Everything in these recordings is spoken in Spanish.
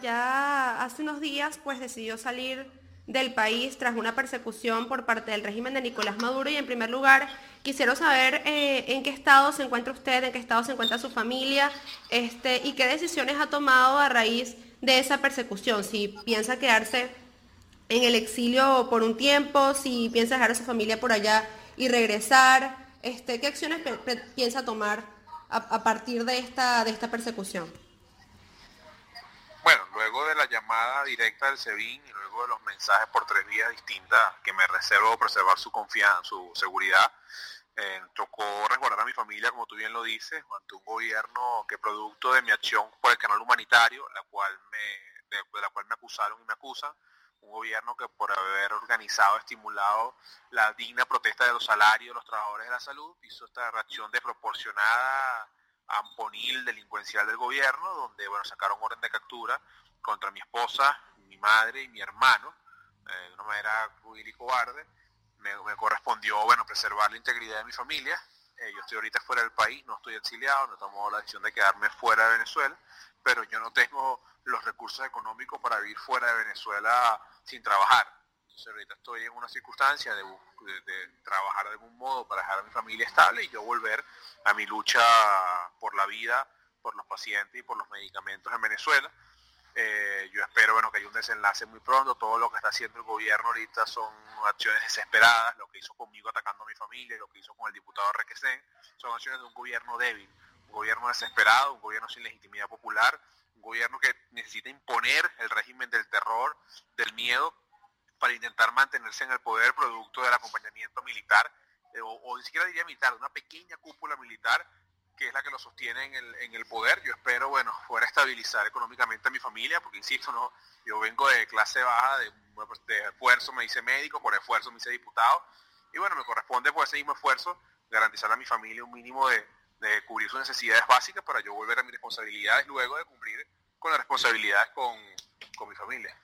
ya hace unos días pues decidió salir del país tras una persecución por parte del régimen de Nicolás Maduro y en primer lugar quisiera saber eh, en qué estado se encuentra usted, en qué estado se encuentra su familia este, y qué decisiones ha tomado a raíz de esa persecución, si piensa quedarse en el exilio por un tiempo, si piensa dejar a su familia por allá y regresar, este, qué acciones piensa tomar a, partir de esta, de esta persecución. Bueno, luego de la directa del SEBIN y luego de los mensajes por tres vías distintas que me reservo preservar su confianza, su seguridad, eh, tocó resguardar a mi familia, como tú bien lo dices, ante un gobierno que producto de mi acción por el canal humanitario, la cual me, de, la cual me acusaron y me acusan, un gobierno que por haber organizado, estimulado la digna protesta de los salarios de los trabajadores de la salud, hizo esta reacción desproporcionada amponil delincuencial del gobierno, donde bueno, sacaron orden de captura contra mi esposa, mi madre y mi hermano, eh, de una manera cruel y cobarde. Me, correspondió bueno, preservar la integridad de mi familia. Eh, yo estoy ahorita fuera del país, no estoy exiliado, no he tomado la decisión de quedarme fuera de Venezuela, pero yo no tengo los recursos económicos para vivir fuera de Venezuela sin trabajar. Entonces ahorita estoy en una circunstancia de, trabajar de algún modo para dejar a mi familia estable y yo volver a mi lucha por la vida, por los pacientes y por los medicamentos en Venezuela. Eh, yo espero bueno, que haya un desenlace muy pronto. Todo lo que está haciendo el gobierno ahorita son acciones desesperadas. Lo que hizo conmigo atacando a mi familia, lo que hizo con el diputado Requesén, son acciones de un gobierno débil, un gobierno desesperado, un gobierno sin legitimidad popular, un gobierno que necesita imponer el régimen del terror, del miedo, para intentar mantenerse en el poder producto del acompañamiento militar, eh, o, ni siquiera diría militar, una pequeña cúpula militar que es la que lo sostiene en el, en el poder. Yo espero, bueno, poder estabilizar económicamente a mi familia, porque insisto, no, yo vengo de clase baja, de, de esfuerzo me hice médico, por esfuerzo me hice diputado, y bueno, me corresponde por ese mismo esfuerzo garantizar a mi familia un mínimo de, de cubrir sus necesidades básicas para yo volver a mis responsabilidades luego de cumplir con las responsabilidades con, con mi familia.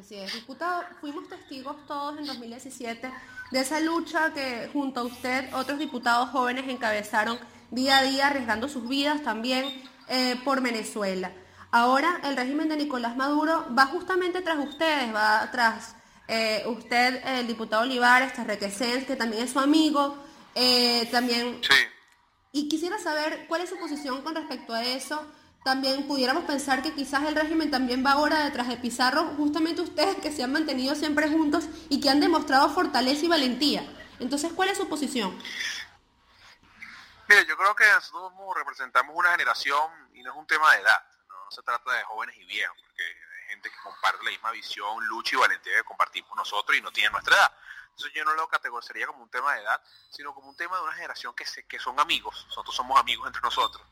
Así es, diputado, fuimos testigos todos en 2017 de esa lucha que junto a usted otros diputados jóvenes encabezaron día a día, arriesgando sus vidas también eh, por Venezuela. Ahora el régimen de Nicolás Maduro va justamente tras ustedes, va tras eh, usted, el diputado Olivares, Tarrequesens, que también es su amigo, eh, también... Sí. Y quisiera saber cuál es su posición con respecto a eso también pudiéramos pensar que quizás el régimen también va ahora detrás de Pizarro, justamente ustedes que se han mantenido siempre juntos y que han demostrado fortaleza y valentía. Entonces, ¿cuál es su posición? Mire, yo creo que nosotros representamos una generación y no es un tema de edad, no, se trata de jóvenes y viejos, porque hay gente que comparte la misma visión, lucha y valentía que compartimos nosotros y no tiene nuestra edad. Entonces yo no lo categorizaría como un tema de edad, sino como un tema de una generación que, se, que son amigos, nosotros somos amigos entre nosotros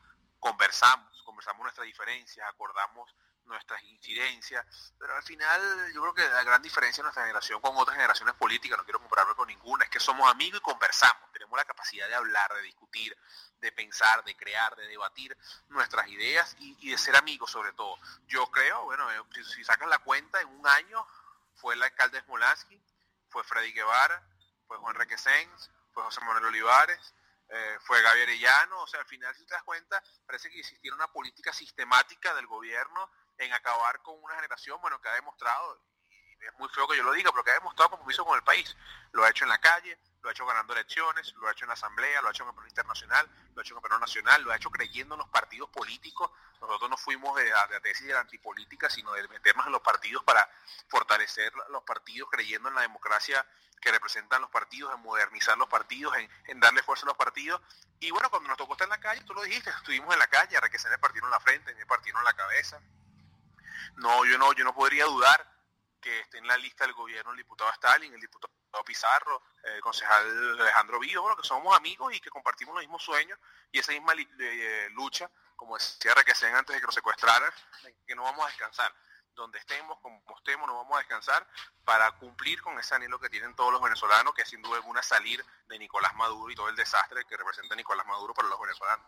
conversamos, conversamos nuestras diferencias, acordamos nuestras incidencias, pero al final yo creo que la gran diferencia de nuestra generación con otras generaciones políticas, no quiero compararme con ninguna, es que somos amigos y conversamos, tenemos la capacidad de hablar, de discutir, de pensar, de crear, de debatir nuestras ideas y, de ser amigos sobre todo. Yo creo, bueno, eh, si, sacan la cuenta, en un año fue el alcalde Smolansky, fue Freddy Guevara, fue Juan Requesens, fue José Manuel Olivares, eh, fue Gabriel Arellano, o sea, al final si te das cuenta, parece que existiera una política sistemática del gobierno en acabar con una generación, bueno, que ha demostrado, y es muy feo que yo lo diga, pero que ha demostrado compromiso con el país. Lo ha hecho en la calle, lo ha hecho ganando elecciones, lo ha hecho en la Asamblea, lo ha hecho en el plano internacional, lo ha hecho en el plano nacional, lo ha hecho creyendo en los partidos políticos. Nosotros no fuimos de, la tesis de la antipolítica, sino de meternos en los partidos para fortalecer los partidos creyendo en la democracia que representan los partidos, en modernizar los partidos, en, darle fuerza a los partidos. Y bueno, cuando nos tocó estar en la calle, tú lo dijiste, estuvimos en la calle, a se le partieron la frente, me partieron la cabeza. No, yo no, yo no podría dudar que esté en la lista del gobierno el diputado Stalin, el diputado Pizarro, el concejal Alejandro Vío, bueno, que somos amigos y que compartimos los mismos sueños y esa misma eh, lucha, como decía Requesén antes de que nos secuestraran, que no vamos a descansar donde estemos, como estemos, nos vamos a descansar para cumplir con ese anhelo que tienen todos los venezolanos, que sin duda alguna salir de Nicolás Maduro y todo el desastre que representa Nicolás Maduro para los venezolanos.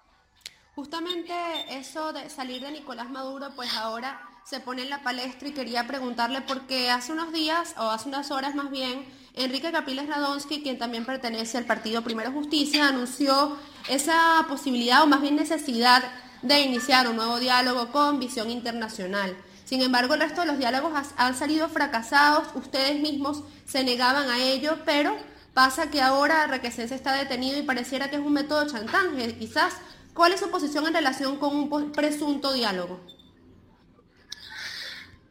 Justamente eso de salir de Nicolás Maduro, pues ahora se pone en la palestra y quería preguntarle porque hace unos días, o hace unas horas más bien, Enrique Capiles Radonsky, quien también pertenece al partido Primero Justicia, anunció esa posibilidad o más bien necesidad de iniciar un nuevo diálogo con visión internacional. Sin embargo, el resto de los diálogos han salido fracasados, ustedes mismos se negaban a ello, pero pasa que ahora Requesens está detenido y pareciera que es un método chantaje, quizás. ¿Cuál es su posición en relación con un presunto diálogo?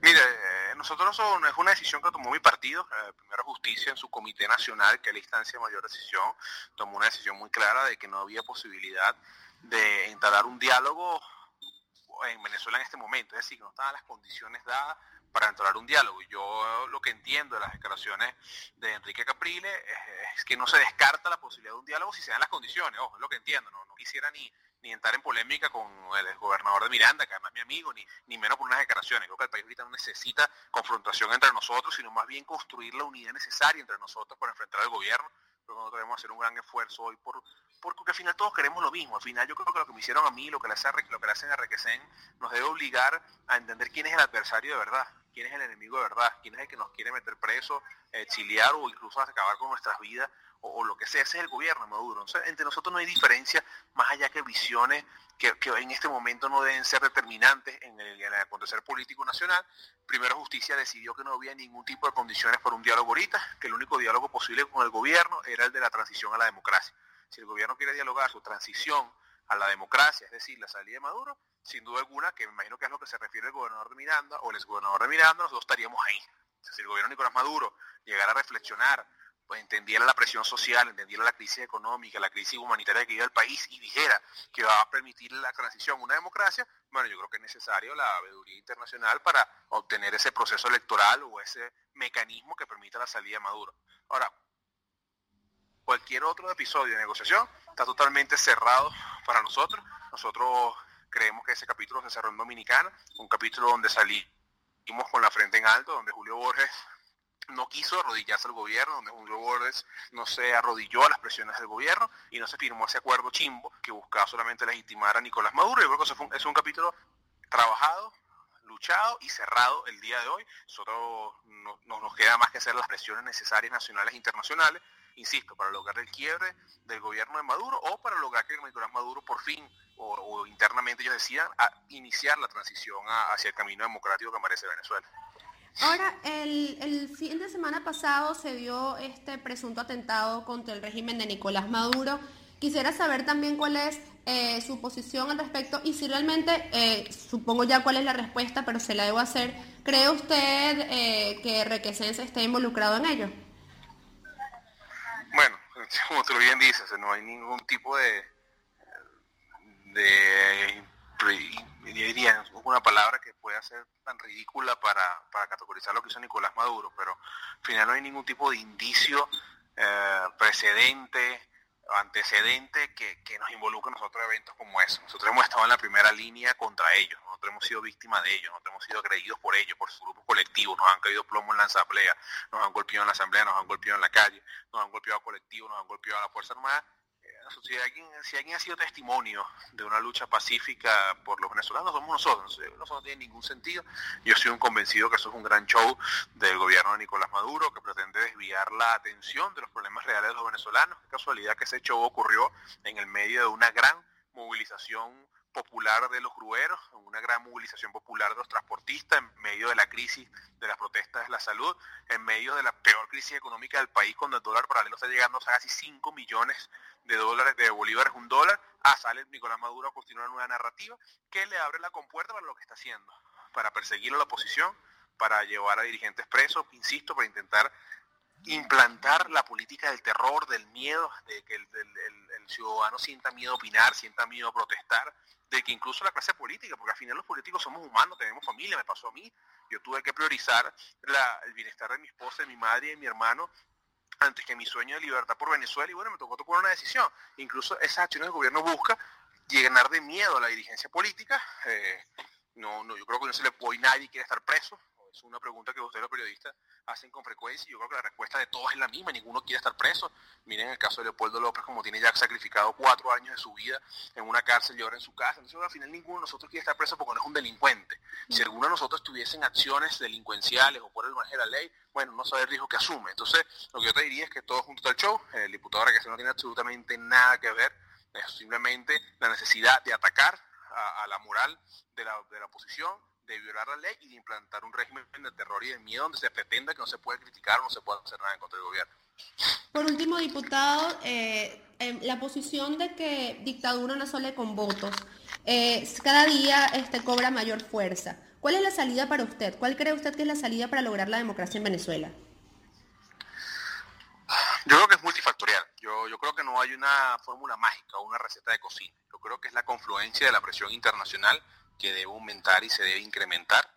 Mire, eh, nosotros no es una decisión que tomó mi partido, eh, Primero Justicia en su Comité Nacional, que es la instancia de mayor decisión, tomó una decisión muy clara de que no había posibilidad de entablar un diálogo en Venezuela en este momento, es decir, no estaban las condiciones dadas para entrar un diálogo. Yo lo que entiendo de las declaraciones de Enrique Caprile es, que no se descarta la posibilidad de un diálogo si se dan las condiciones, ojo, es lo que entiendo, no, no quisiera ni, ni entrar en polémica con el gobernador de Miranda, que además es mi amigo, ni, ni menos por unas declaraciones. Creo que el país ahorita no necesita confrontación entre nosotros, sino más bien construir la unidad necesaria entre nosotros para enfrentar al gobierno. Creo que nosotros debemos hacer un gran esfuerzo hoy por, porque al final todos queremos lo mismo. Al final yo creo que lo que me hicieron a mí, lo que le, hace, hacen a nos debe obligar a entender quién es el adversario de verdad, quién es el enemigo de verdad, quién es el que nos quiere meter preso, exiliar o incluso acabar con nuestras vidas o, lo que sea. Ese es el gobierno Maduro. entre nosotros no hay diferencia más allá que visiones que, en este momento no deben ser determinantes en el, en el, acontecer político nacional. Primero Justicia decidió que no había ningún tipo de condiciones para un diálogo ahorita, que el único diálogo posible con el gobierno era el de la transición a la democracia si el gobierno quiere dialogar su transición a la democracia, es decir, la salida de Maduro, sin duda alguna, que me imagino que es lo que se refiere el gobernador de Miranda o el exgobernador de Miranda, nosotros estaríamos ahí. si el gobierno de Nicolás Maduro llegara a reflexionar, pues entendiera la presión social, entendiera la crisis económica, la crisis humanitaria que vive el país y dijera que va a permitir la transición a una democracia, bueno, yo creo que es necesario la veeduría internacional para obtener ese proceso electoral o ese mecanismo que permita la salida de Maduro. Ahora, cualquier otro episodio de negociación está totalmente cerrado para nosotros. Nosotros creemos que ese capítulo se cerró en Dominicana, un capítulo donde salimos con la frente en alto, donde Julio Borges no quiso arrodillarse al gobierno, donde Julio Borges no se arrodilló a las presiones del gobierno y no se firmó ese acuerdo chimbo que buscaba solamente legitimar a Nicolás Maduro. Yo creo que eso es un capítulo trabajado, luchado y cerrado el día de hoy. Nosotros no, nos queda más que hacer las presiones necesarias nacionales e internacionales insisto, para lograr el quiebre del gobierno de Maduro o para lograr que Nicolás Maduro por fin o, internamente ellos decidan iniciar la transición hacia el camino democrático que merece Venezuela. Ahora, el, fin de semana pasado se dio este presunto atentado contra el régimen de Nicolás Maduro. Quisiera saber también cuál es eh, su posición al respecto y si realmente, eh, supongo ya cuál es la respuesta, pero se la debo hacer, ¿cree usted eh, que Requesens esté involucrado en ello? Como tú bien dices, no hay ningún tipo de, de diría una palabra que pueda ser tan ridícula para, para categorizar lo que hizo Nicolás Maduro, pero al final no hay ningún tipo de indicio eh, precedente antecedente que, nos involucre en nosotros eventos como eso. Nosotros hemos estado en la primera línea contra ellos, nosotros hemos sido víctimas de ellos, nosotros hemos sido agredidos por ellos, por su grupo colectivo, nos han caído plomo en la asamblea, nos han golpeado en la asamblea, nos han golpeado en la calle, nos han golpeado a colectivos, nos han golpeado a la Fuerza Armada si alguien, ha sido testimonio de una lucha pacífica por los venezolanos, somos nosotros. Eso no tiene ningún sentido. Yo soy un convencido que eso es un gran show del gobierno de Nicolás Maduro que pretende desviar la atención de los problemas reales de los venezolanos. Qué casualidad que ese show ocurrió en el medio de una gran movilización popular de los grueros, una gran movilización popular de los transportistas en medio de la crisis de las protestas de la salud, en medio de la peor crisis económica del país cuando el dólar paralelo está llegando a casi 5 millones de dólares, de bolívares un dólar, ah, sale Nicolás Maduro a continuar una narrativa que le abre la compuerta para lo que está haciendo, para perseguir a la oposición, para llevar a dirigentes presos, insisto, para intentar implantar la política del terror, del miedo, de que el, ciudadano sienta miedo a opinar, sienta miedo a protestar, de que incluso la clase política, porque al final los políticos somos humanos, tenemos familia, me pasó a mí, yo tuve que priorizar el bienestar de mi esposa, de mi madre y de mi hermano antes que mi sueño de libertad por Venezuela y bueno, me tocó tomar una decisión. Incluso esas acciones del gobierno busca llenar de miedo a la dirigencia política. Eh, no, no, yo creo que no se le puede, nadie quiere estar preso, es una pregunta que ustedes los periodistas hacen con frecuencia y yo creo que la respuesta de todos es la misma, ninguno quiere estar preso. Miren el caso de Leopoldo López, como tiene ya sacrificado cuatro años de su vida en una cárcel y ahora en su casa. Entonces al final ninguno de nosotros quiere estar preso porque no es un delincuente. Si alguno de nosotros tuviesen acciones delincuenciales o por el margen de la ley, bueno, no sabe el riesgo que asume. Entonces lo que yo te diría es que todo junto al show, el diputado que no tiene absolutamente nada que ver, es simplemente la necesidad de atacar a, la moral de la, de la oposición, de violar la ley y de implantar un régimen de terror y de miedo donde se pretenda que no se puede criticar o no se puede hacer nada en contra del gobierno. Por último, diputado, eh, la posición de que dictadura no sale con votos, eh, cada día este, cobra mayor fuerza. ¿Cuál es la salida para usted? ¿Cuál cree usted que es la salida para lograr la democracia en Venezuela? Yo creo que es multifactorial. Yo, yo creo que no hay una fórmula mágica o una receta de cocina. Yo creo que es la confluencia de la presión internacional que debe aumentar y se debe incrementar.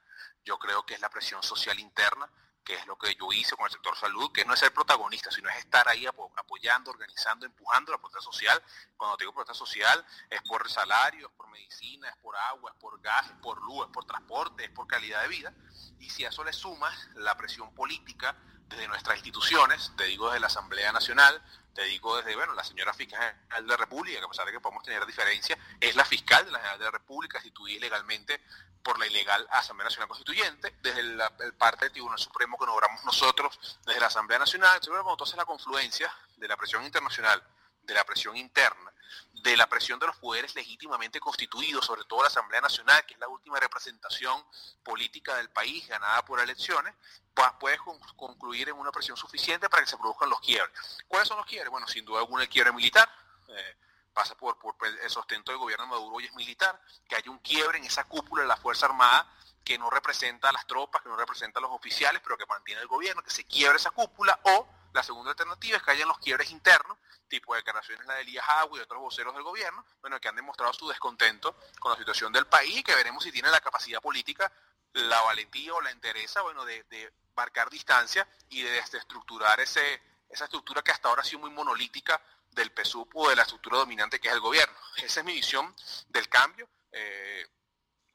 Yo creo que es la presión social interna que es lo que yo hice con el sector salud, que no es ser protagonista, sino es estar ahí apoyando, organizando, empujando la protesta social. Cuando digo protesta social, es por salario, es por medicina, es por agua, es por gas, es por luz, es por transporte, es por calidad de vida. Y si a eso le sumas la presión política desde nuestras instituciones, te digo desde la Asamblea Nacional, te digo desde, bueno, la señora fiscal de la República, que a pesar de que podemos tener diferencia, es la fiscal de la General de la República, instituida ilegalmente por la ilegal Asamblea Nacional Constituyente, desde el parte del Tribunal Supremo que nombramos nosotros, desde la Asamblea Nacional, entonces la confluencia de la presión internacional, de la presión interna, de la presión de los poderes legítimamente constituidos, sobre todo la Asamblea Nacional, que es la última representación política del país ganada por elecciones, pues puede concluir en una presión suficiente para que se produzcan los quiebres. ¿Cuáles son los quiebres? Bueno, sin duda alguna el quiebre militar. Eh, pasa por, el sostento del gobierno de Maduro y es militar, que haya un quiebre en esa cúpula de la Fuerza Armada que no representa a las tropas, que no representa a los oficiales, pero que mantiene el gobierno, que se quiebre esa cúpula, o la segunda alternativa es que hayan los quiebres internos, tipo declaraciones la de Elías Agua y otros voceros del gobierno, bueno, que han demostrado su descontento con la situación del país y que veremos si tienen la capacidad política, la valentía o la interesa, bueno, de, de marcar distancia y de desestructurar ese, esa estructura que hasta ahora ha sido muy monolítica del PSUP o de la estructura dominante que es el gobierno. Esa es mi visión del cambio. Eh,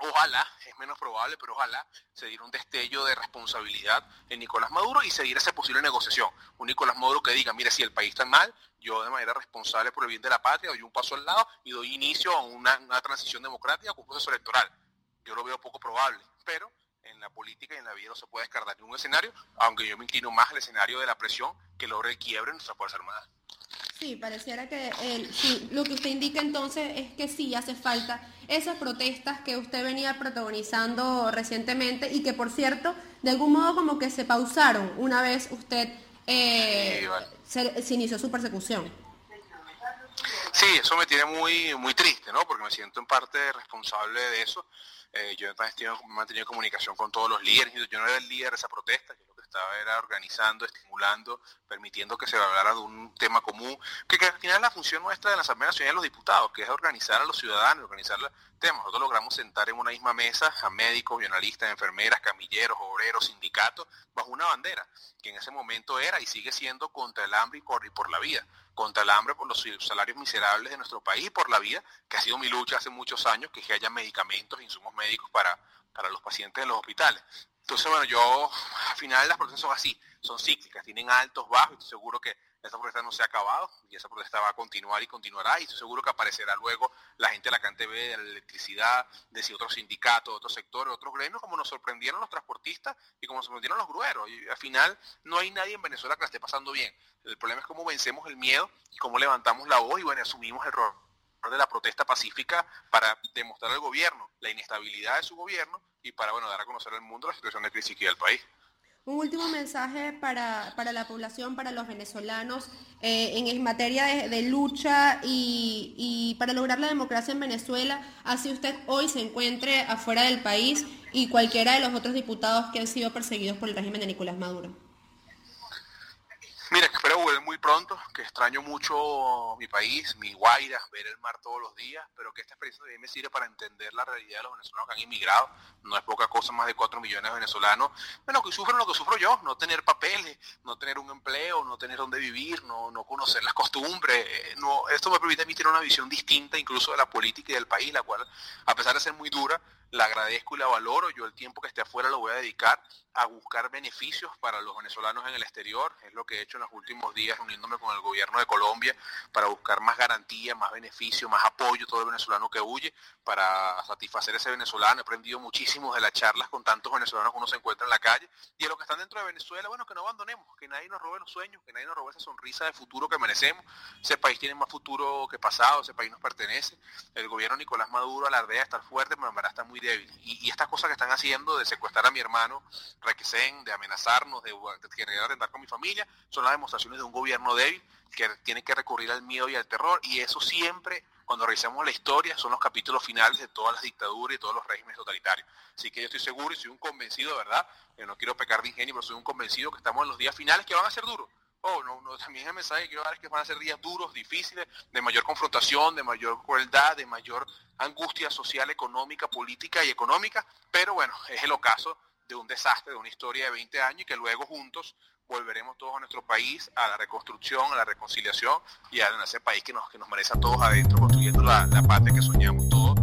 ojalá, es menos probable, pero ojalá se diera un destello de responsabilidad en Nicolás Maduro y se diera esa posible negociación. Un Nicolás Maduro que diga, mire, si el país está mal, yo de manera responsable por el bien de la patria doy un paso al lado y doy inicio a una, transición democrática con un proceso electoral. Yo lo veo poco probable, pero en la política y en la vida no se puede descartar ningún escenario, aunque yo me inclino más al escenario de la presión que logre el quiebre en nuestras Fuerzas Armadas. Sí, pareciera que lo que usted indica entonces es que sí hace falta esas protestas que usted venía protagonizando recientemente y que por cierto, de algún modo como que se pausaron una vez usted eh, se, inició su persecución. Sí, eso me tiene muy, muy triste, ¿no? Porque me siento en parte responsable de eso. Eh, yo he mantenido comunicación con todos los líderes. Yo no era el líder de esa protesta, estaba era organizando, estimulando, permitiendo que se hablara de un tema común, que, que al final es la función nuestra de la Asamblea Nacional de los Diputados, que es organizar a los ciudadanos, organizar los temas. Nosotros logramos sentar en una misma mesa a médicos, bionalistas, enfermeras, camilleros, obreros, sindicatos, bajo una bandera, que en ese momento era y sigue siendo contra el hambre y por la vida contra el hambre por los salarios miserables de nuestro país, por la vida, que ha sido mi lucha hace muchos años, que haya medicamentos, insumos médicos para, para los pacientes en los hospitales. Entonces, bueno, yo, al final las protestas son así, son cíclicas, tienen altos, bajos, estoy seguro que esa protesta no se ha acabado y esa protesta va a continuar y continuará y estoy seguro que aparecerá luego la gente de la CanTV, de la electricidad, de si otros sindicatos, otros sectores, otros gremios, como nos sorprendieron los transportistas y como nos sorprendieron los grueros. Y al final no hay nadie en Venezuela que la esté pasando bien. El problema es cómo vencemos el miedo y cómo levantamos la voz y bueno, asumimos el rol de la protesta pacífica para demostrar al gobierno la inestabilidad de su gobierno y para bueno dar a conocer al mundo la situación de crisis que hay el país. Un último mensaje para, la población, para los venezolanos, eh, en, materia de, lucha y, y, para lograr la democracia en Venezuela, así usted hoy se encuentre afuera del país y cualquiera de los otros diputados que han sido perseguidos por el régimen de Nicolás Maduro. Mira, espero volver muy pronto, que extraño mucho mi país, mi Guaira, ver el mar todos los días, pero que esta experiencia de me sirve para entender la realidad de los venezolanos que han inmigrado. No es poca cosa, más de 4 millones de venezolanos, bueno, que sufren lo que sufro yo, no tener papeles, no tener un empleo, no tener dónde vivir, no, no conocer las costumbres. Eh, no, esto me permite a mí tener una visión distinta incluso de la política y del país, la cual, a pesar de ser muy dura, la agradezco y la valoro. Yo el tiempo que esté afuera lo voy a dedicar a buscar beneficios para los venezolanos en el exterior. Es lo que he hecho últimas últimos días reuniéndome con el gobierno de Colombia para buscar más garantía, más beneficio, más apoyo, todo el venezolano que huye, para satisfacer ese venezolano. He aprendido muchísimo de las charlas con tantos venezolanos que uno se encuentra en la calle y de los que están dentro de Venezuela, bueno, que no abandonemos, que nadie nos robe los sueños, que nadie nos robe esa sonrisa de futuro que merecemos. Ese país tiene más futuro que pasado, ese país nos pertenece. El gobierno Nicolás Maduro alardea de estar fuerte, pero en verdad está muy débil. Y, estas cosas que están haciendo de secuestrar a mi hermano Requesén, de amenazarnos, de, de querer atentar con mi familia, son las demostraciones de un gobierno débil que tiene que recurrir al miedo y al terror. Y eso siempre cuando revisamos la historia, son los capítulos finales de todas las dictaduras y todos los regímenes totalitarios. Así que yo estoy seguro y soy un convencido, ¿verdad? Que no quiero pecar de ingenio, pero soy un convencido que estamos en los días finales que van a ser duros. Oh, no, no, también el mensaje que quiero dar es que van a ser días duros, difíciles, de mayor confrontación, de mayor crueldad, de mayor angustia social, económica, política y económica, pero bueno, es el ocaso de un desastre, de una historia de 20 años y que luego juntos volveremos todos a nuestro país, a la reconstrucción, a la reconciliación y a ese país que nos, que nos merece a todos adentro, construyendo la, la patria que soñamos todos